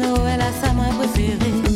Noël à sa main préférée.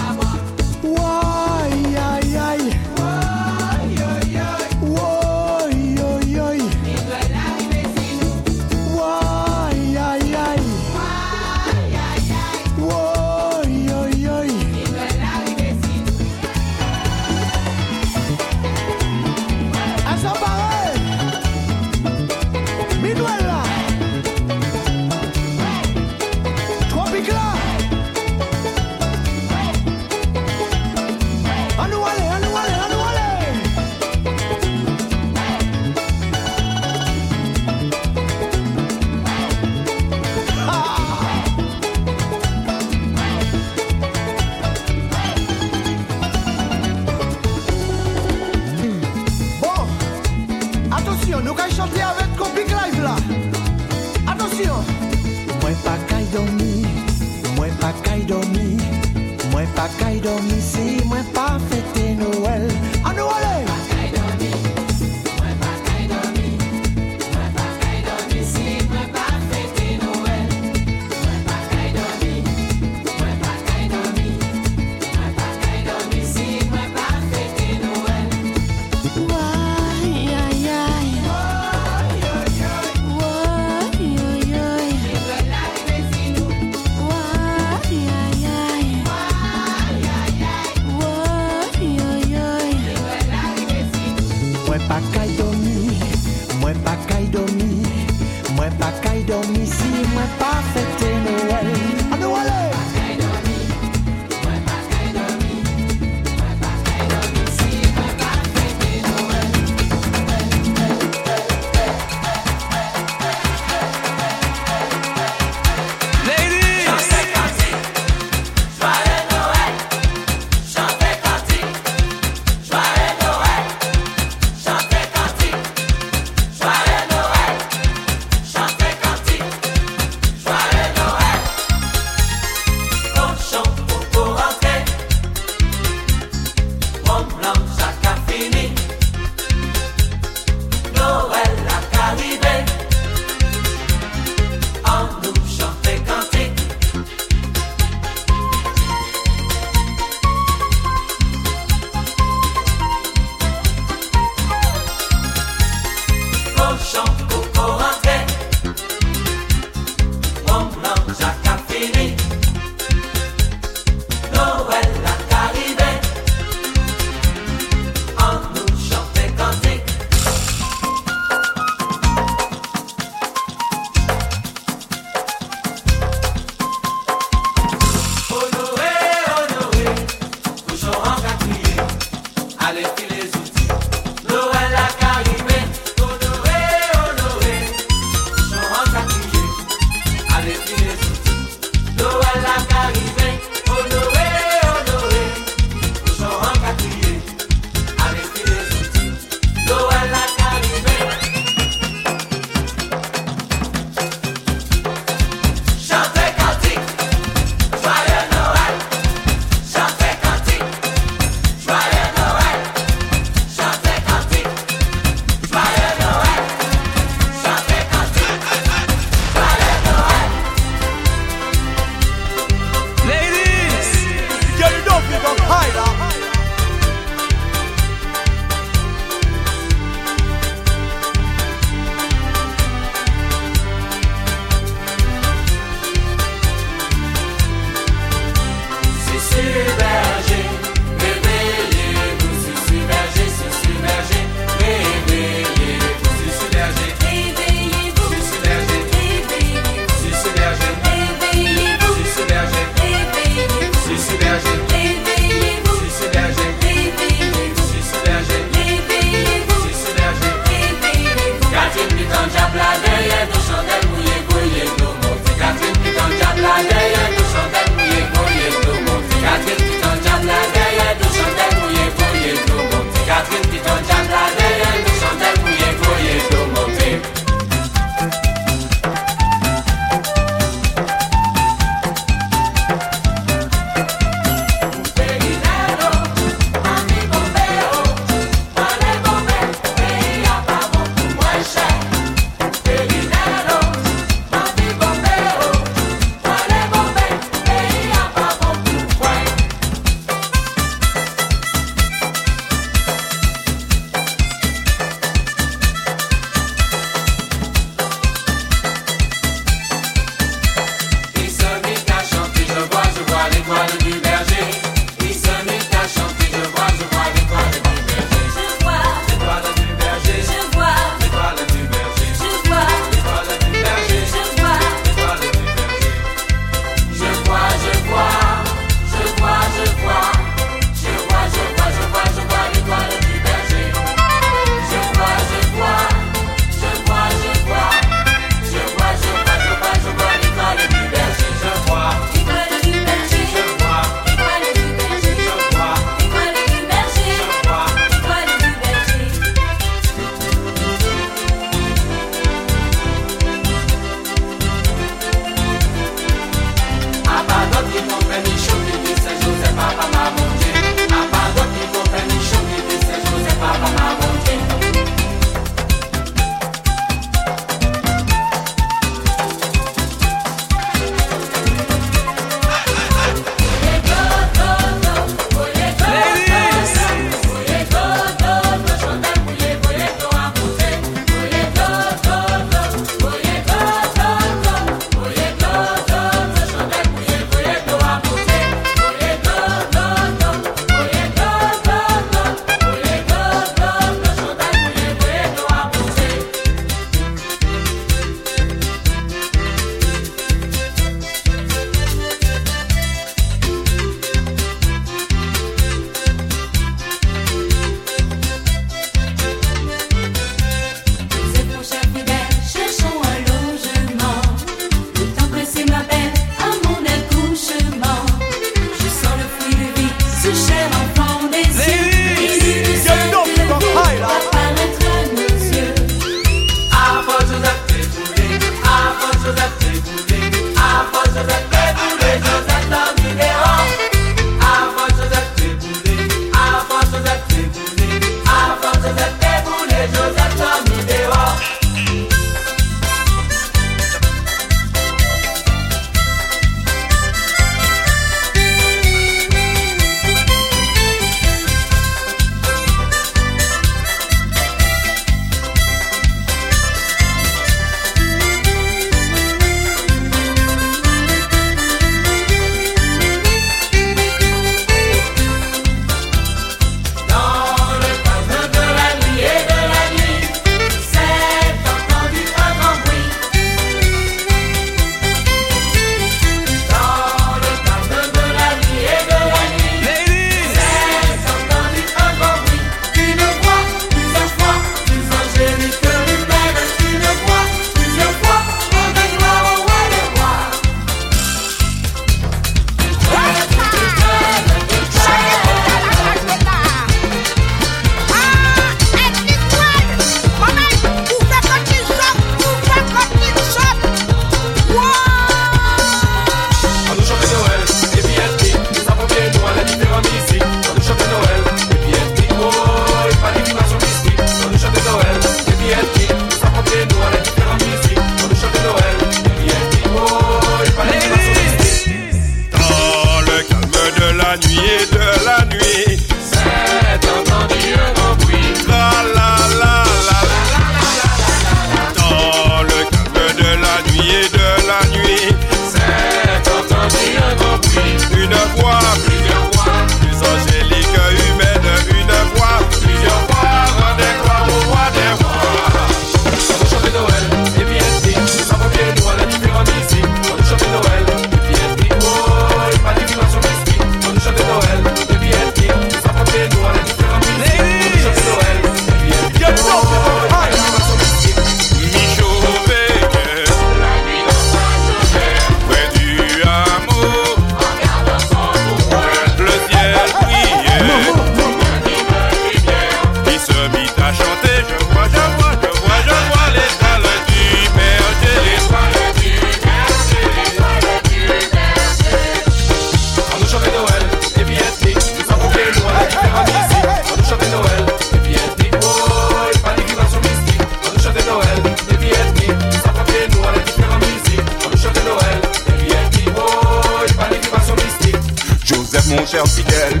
belle.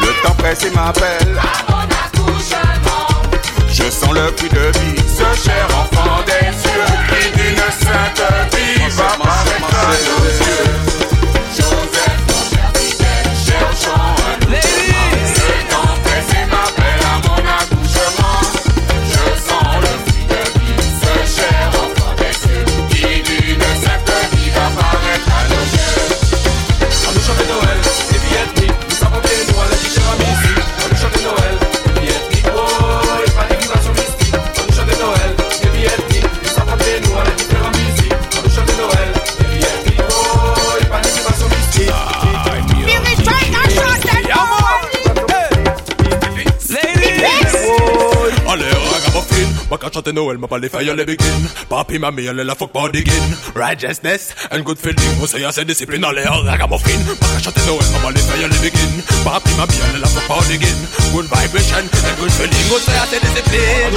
Le temps pressé m'appelle. À mon accouchement. Je sens le prix de vie. Ce cher enfant des cieux, prix d'une sainte vie, va paraître nos yeux. Joseph, mon cher fidèle, cherchons. But catch the Noel, my body fire let begin. Papi, mammy, let the fuck body again. Righteousness and good feeling. Must say I say discipline, all hell like I'm a fin. But catch at Noel, my body fire let begin. Papi, mammy, let the fuck body again. Good vibration and good feeling. Must say I say discipline.